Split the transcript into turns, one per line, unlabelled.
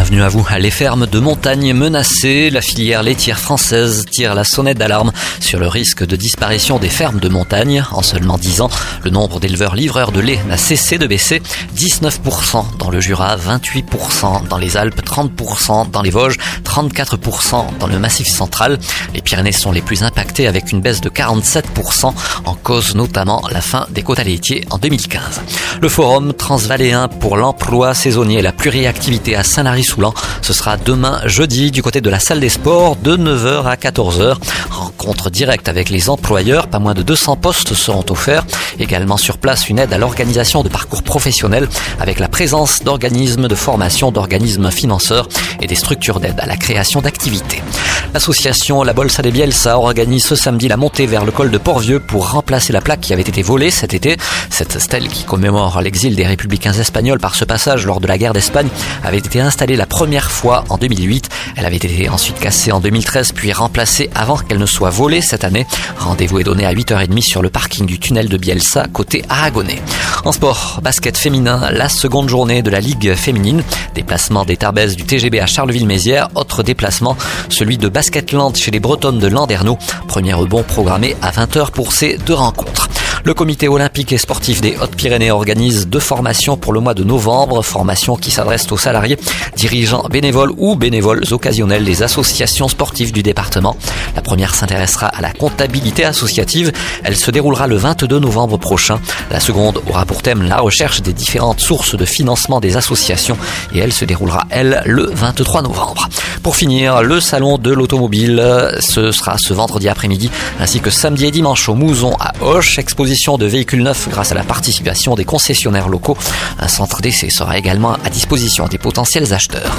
Bienvenue à vous. Les fermes de montagne menacées, la filière laitière française tire la sonnette d'alarme sur le risque de disparition des fermes de montagne. En seulement 10 ans, le nombre d'éleveurs livreurs de lait n'a cessé de baisser. 19% dans le Jura, 28% dans les Alpes, 30% dans les Vosges, 34% dans le Massif central. Les Pyrénées sont les plus impactées avec une baisse de 47% en cause notamment la fin des quotas laitiers en 2015. Le forum transvaléen pour l'emploi saisonnier et la pluriactivité à Ce sera demain jeudi du côté de la salle des sports de 9h à 14h. Rencontre directe avec les employeurs, pas moins de 200 postes seront offerts. Également sur place une aide à l'organisation de parcours professionnels avec la présence d'organismes de formation, d'organismes financeurs et des structures d'aide à la création d'activités. L'association La Bolsa des Bielsa organise ce samedi la montée vers le col de Port-Vieux pour remplacer la plaque qui avait été volée cet été. Cette stèle qui commémore l'exil des républicains espagnols par ce passage lors de la guerre d'Espagne avait été installée la première fois en 2008. Elle avait été ensuite cassée en 2013 puis remplacée avant qu'elle ne soit volée cette année. Rendez-vous est donné à 8h30 sur le parking du tunnel de Bielsa côté aragonais. En sport, basket féminin, la seconde journée de la Ligue féminine. Déplacement des Tarbes du TGB à Charleville-Mézières. Autre déplacement, celui de Basketland chez les Bretonnes de Landerneau. Premier rebond programmé à 20h pour ces deux rencontres. Le comité olympique et sportif des Hautes-Pyrénées organise deux formations pour le mois de novembre, formations qui s'adressent aux salariés, dirigeants bénévoles ou bénévoles occasionnels des associations sportives du département. La première s'intéressera à la comptabilité associative. Elle se déroulera le 22 novembre prochain. La seconde aura pour thème la recherche des différentes sources de financement des associations et elle se déroulera, elle, le 23 novembre. Pour finir, le salon de l'automobile, ce sera ce vendredi après-midi ainsi que samedi et dimanche au Mouzon à Hoche, de véhicules neufs grâce à la participation des concessionnaires locaux. Un centre d'essai sera également à disposition des potentiels acheteurs.